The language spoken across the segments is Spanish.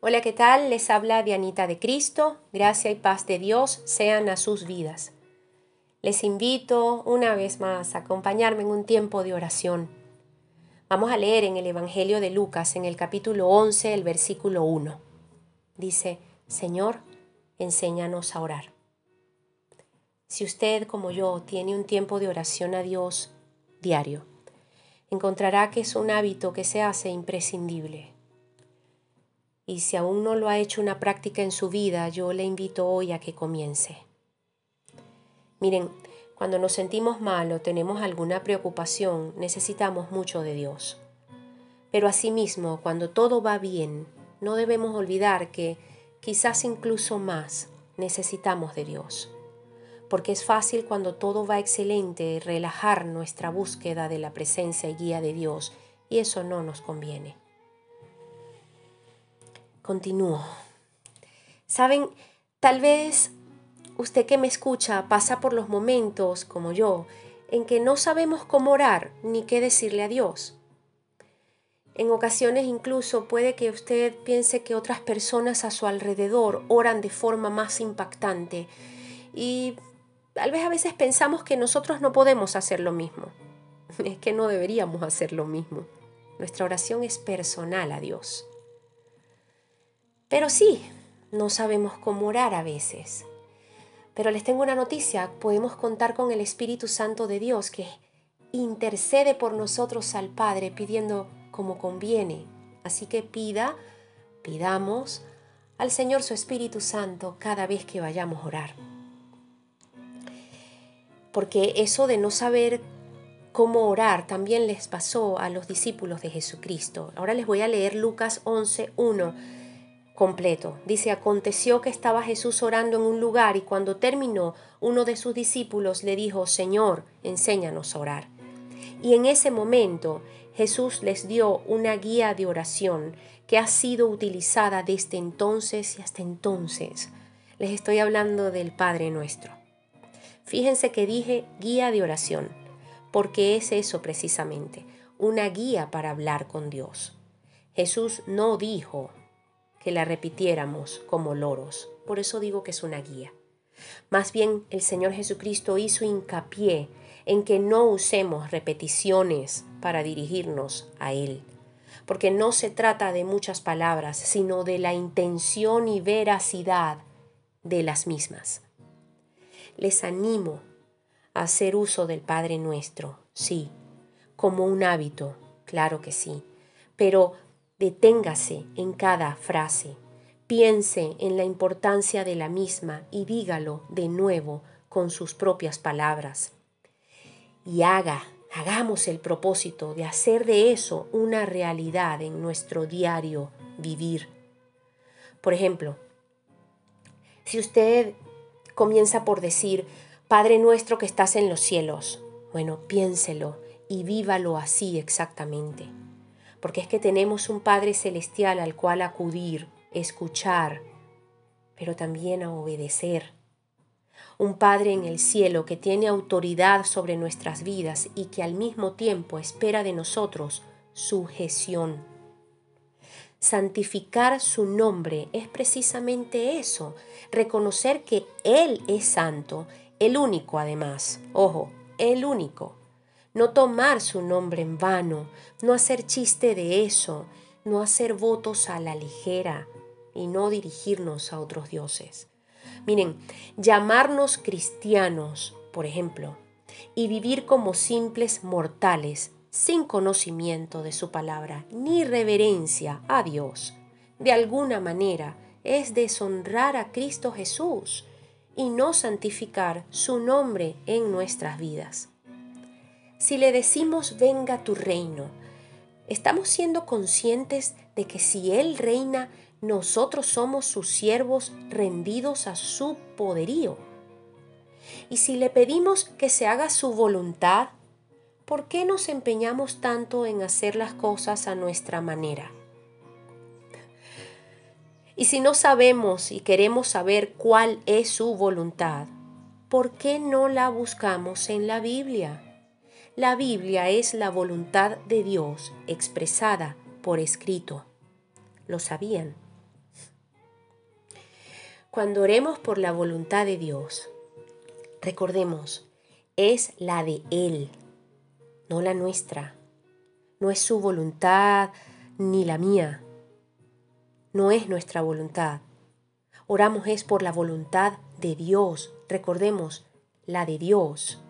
Hola, ¿qué tal? Les habla Dianita de Cristo. Gracia y paz de Dios sean a sus vidas. Les invito una vez más a acompañarme en un tiempo de oración. Vamos a leer en el Evangelio de Lucas, en el capítulo 11, el versículo 1. Dice, Señor, enséñanos a orar. Si usted, como yo, tiene un tiempo de oración a Dios diario, encontrará que es un hábito que se hace imprescindible y si aún no lo ha hecho una práctica en su vida, yo le invito hoy a que comience. Miren, cuando nos sentimos mal o tenemos alguna preocupación, necesitamos mucho de Dios. Pero asimismo, cuando todo va bien, no debemos olvidar que quizás incluso más necesitamos de Dios. Porque es fácil cuando todo va excelente relajar nuestra búsqueda de la presencia y guía de Dios, y eso no nos conviene. Continúo. Saben, tal vez usted que me escucha pasa por los momentos, como yo, en que no sabemos cómo orar ni qué decirle a Dios. En ocasiones incluso puede que usted piense que otras personas a su alrededor oran de forma más impactante y tal vez a veces pensamos que nosotros no podemos hacer lo mismo. Es que no deberíamos hacer lo mismo. Nuestra oración es personal a Dios. Pero sí, no sabemos cómo orar a veces. Pero les tengo una noticia, podemos contar con el Espíritu Santo de Dios que intercede por nosotros al Padre pidiendo como conviene. Así que pida, pidamos al Señor su Espíritu Santo cada vez que vayamos a orar. Porque eso de no saber cómo orar también les pasó a los discípulos de Jesucristo. Ahora les voy a leer Lucas 11, 1 completo. Dice, aconteció que estaba Jesús orando en un lugar y cuando terminó, uno de sus discípulos le dijo, Señor, enséñanos a orar. Y en ese momento Jesús les dio una guía de oración que ha sido utilizada desde entonces y hasta entonces. Les estoy hablando del Padre nuestro. Fíjense que dije guía de oración, porque es eso precisamente, una guía para hablar con Dios. Jesús no dijo, que la repitiéramos como loros. Por eso digo que es una guía. Más bien el Señor Jesucristo hizo hincapié en que no usemos repeticiones para dirigirnos a Él, porque no se trata de muchas palabras, sino de la intención y veracidad de las mismas. Les animo a hacer uso del Padre nuestro, sí, como un hábito, claro que sí, pero Deténgase en cada frase, piense en la importancia de la misma y dígalo de nuevo con sus propias palabras. Y haga, hagamos el propósito de hacer de eso una realidad en nuestro diario vivir. Por ejemplo, si usted comienza por decir, Padre nuestro que estás en los cielos, bueno, piénselo y vívalo así exactamente porque es que tenemos un Padre Celestial al cual acudir, escuchar, pero también a obedecer. Un Padre en el cielo que tiene autoridad sobre nuestras vidas y que al mismo tiempo espera de nosotros sujeción. Santificar su nombre es precisamente eso, reconocer que Él es santo, el único además, ojo, el único no tomar su nombre en vano, no hacer chiste de eso, no hacer votos a la ligera y no dirigirnos a otros dioses. Miren, llamarnos cristianos, por ejemplo, y vivir como simples mortales, sin conocimiento de su palabra ni reverencia a Dios, de alguna manera es deshonrar a Cristo Jesús y no santificar su nombre en nuestras vidas. Si le decimos venga tu reino, estamos siendo conscientes de que si Él reina, nosotros somos sus siervos rendidos a su poderío. Y si le pedimos que se haga su voluntad, ¿por qué nos empeñamos tanto en hacer las cosas a nuestra manera? Y si no sabemos y queremos saber cuál es su voluntad, ¿por qué no la buscamos en la Biblia? La Biblia es la voluntad de Dios expresada por escrito. ¿Lo sabían? Cuando oremos por la voluntad de Dios, recordemos, es la de Él, no la nuestra. No es su voluntad ni la mía. No es nuestra voluntad. Oramos es por la voluntad de Dios. Recordemos, la de Dios.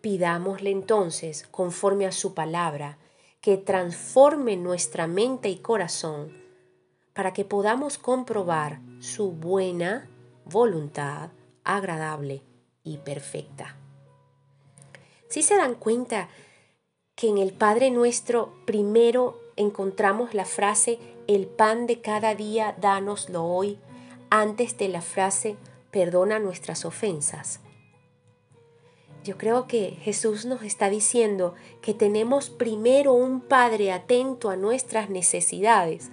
Pidámosle entonces, conforme a su palabra, que transforme nuestra mente y corazón para que podamos comprobar su buena voluntad, agradable y perfecta. Si se dan cuenta que en el Padre nuestro primero encontramos la frase el pan de cada día dánoslo hoy antes de la frase perdona nuestras ofensas. Yo creo que Jesús nos está diciendo que tenemos primero un Padre atento a nuestras necesidades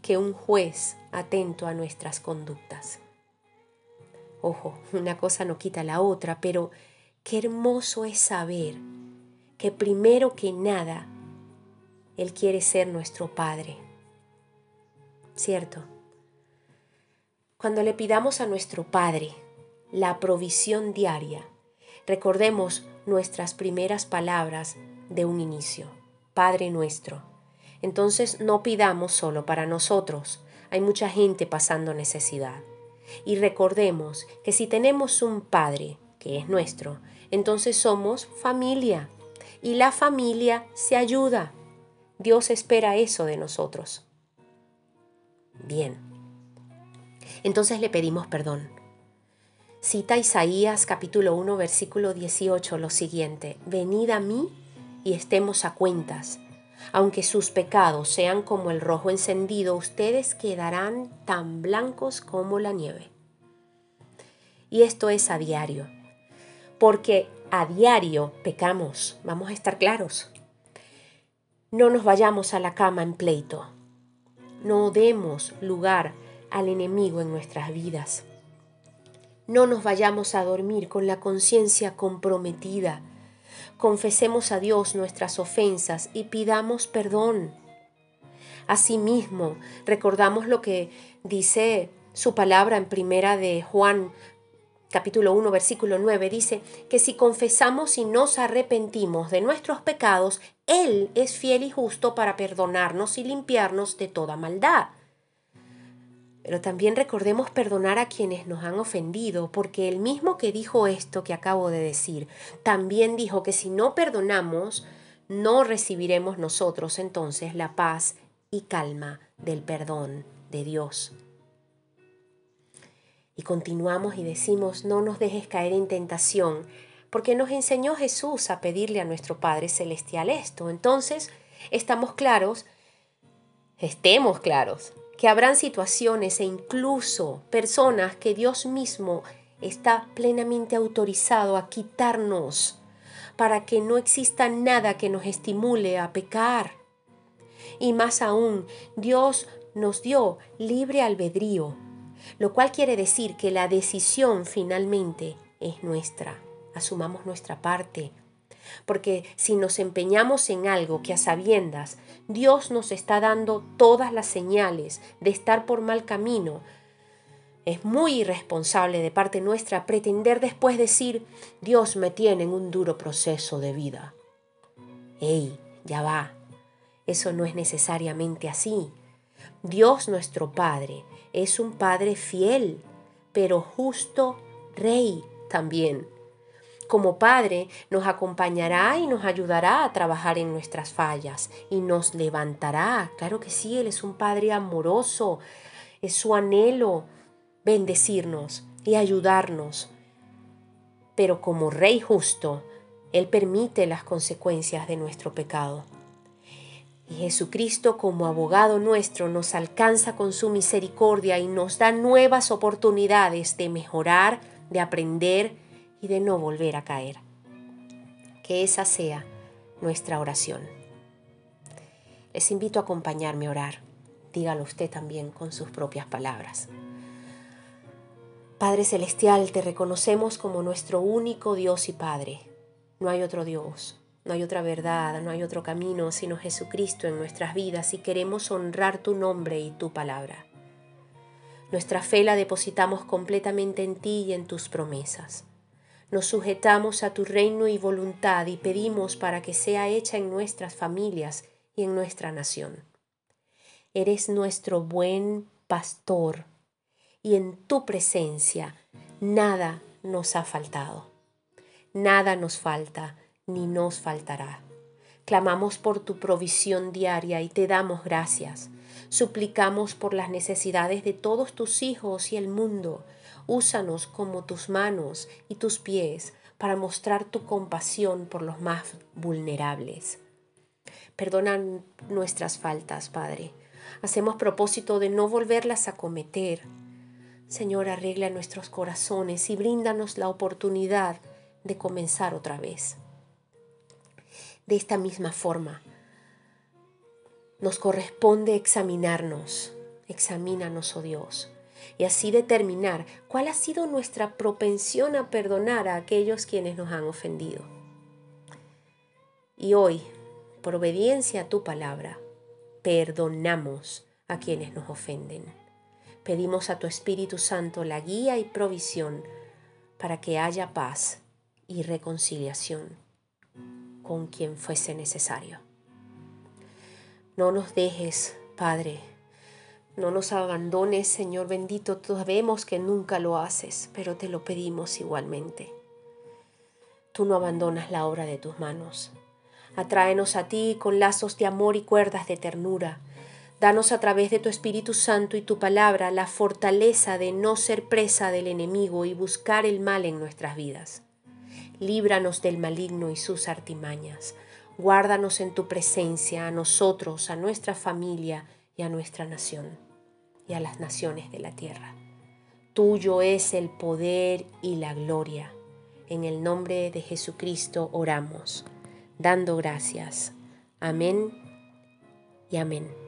que un juez atento a nuestras conductas. Ojo, una cosa no quita la otra, pero qué hermoso es saber que primero que nada Él quiere ser nuestro Padre. ¿Cierto? Cuando le pidamos a nuestro Padre la provisión diaria, Recordemos nuestras primeras palabras de un inicio, Padre nuestro. Entonces no pidamos solo para nosotros, hay mucha gente pasando necesidad. Y recordemos que si tenemos un Padre, que es nuestro, entonces somos familia. Y la familia se ayuda. Dios espera eso de nosotros. Bien. Entonces le pedimos perdón Cita Isaías capítulo 1 versículo 18 lo siguiente, Venid a mí y estemos a cuentas. Aunque sus pecados sean como el rojo encendido, ustedes quedarán tan blancos como la nieve. Y esto es a diario, porque a diario pecamos, vamos a estar claros. No nos vayamos a la cama en pleito, no demos lugar al enemigo en nuestras vidas. No nos vayamos a dormir con la conciencia comprometida. Confesemos a Dios nuestras ofensas y pidamos perdón. Asimismo, recordamos lo que dice su palabra en primera de Juan capítulo 1 versículo 9 dice que si confesamos y nos arrepentimos de nuestros pecados, Él es fiel y justo para perdonarnos y limpiarnos de toda maldad. Pero también recordemos perdonar a quienes nos han ofendido, porque el mismo que dijo esto que acabo de decir, también dijo que si no perdonamos, no recibiremos nosotros entonces la paz y calma del perdón de Dios. Y continuamos y decimos, no nos dejes caer en tentación, porque nos enseñó Jesús a pedirle a nuestro Padre Celestial esto. Entonces, estamos claros, estemos claros que habrán situaciones e incluso personas que Dios mismo está plenamente autorizado a quitarnos para que no exista nada que nos estimule a pecar. Y más aún, Dios nos dio libre albedrío, lo cual quiere decir que la decisión finalmente es nuestra. Asumamos nuestra parte, porque si nos empeñamos en algo que a sabiendas Dios nos está dando todas las señales de estar por mal camino, es muy irresponsable de parte nuestra pretender después decir, Dios me tiene en un duro proceso de vida. ¡Ey! Ya va. Eso no es necesariamente así. Dios nuestro Padre es un Padre fiel, pero justo Rey también como Padre nos acompañará y nos ayudará a trabajar en nuestras fallas y nos levantará. Claro que sí, Él es un Padre amoroso, es su anhelo bendecirnos y ayudarnos. Pero como Rey justo, Él permite las consecuencias de nuestro pecado. Y Jesucristo como abogado nuestro nos alcanza con su misericordia y nos da nuevas oportunidades de mejorar, de aprender y de no volver a caer. Que esa sea nuestra oración. Les invito a acompañarme a orar. Dígalo usted también con sus propias palabras. Padre Celestial, te reconocemos como nuestro único Dios y Padre. No hay otro Dios, no hay otra verdad, no hay otro camino sino Jesucristo en nuestras vidas y queremos honrar tu nombre y tu palabra. Nuestra fe la depositamos completamente en ti y en tus promesas. Nos sujetamos a tu reino y voluntad y pedimos para que sea hecha en nuestras familias y en nuestra nación. Eres nuestro buen pastor y en tu presencia nada nos ha faltado. Nada nos falta ni nos faltará. Clamamos por tu provisión diaria y te damos gracias. Suplicamos por las necesidades de todos tus hijos y el mundo. Úsanos como tus manos y tus pies para mostrar tu compasión por los más vulnerables. Perdona nuestras faltas, Padre. Hacemos propósito de no volverlas a cometer. Señor, arregla nuestros corazones y bríndanos la oportunidad de comenzar otra vez. De esta misma forma, nos corresponde examinarnos, examínanos, oh Dios, y así determinar cuál ha sido nuestra propensión a perdonar a aquellos quienes nos han ofendido. Y hoy, por obediencia a tu palabra, perdonamos a quienes nos ofenden. Pedimos a tu Espíritu Santo la guía y provisión para que haya paz y reconciliación con quien fuese necesario. No nos dejes, Padre, no nos abandones, Señor bendito, sabemos que nunca lo haces, pero te lo pedimos igualmente. Tú no abandonas la obra de tus manos. Atráenos a ti con lazos de amor y cuerdas de ternura. Danos a través de tu Espíritu Santo y tu palabra la fortaleza de no ser presa del enemigo y buscar el mal en nuestras vidas líbranos del maligno y sus artimañas. Guárdanos en tu presencia, a nosotros, a nuestra familia a nuestra nación, y a las naciones de la tierra. Tuyo es el poder y la gloria. En el nombre de Jesucristo oramos, dando gracias. Amén y amén.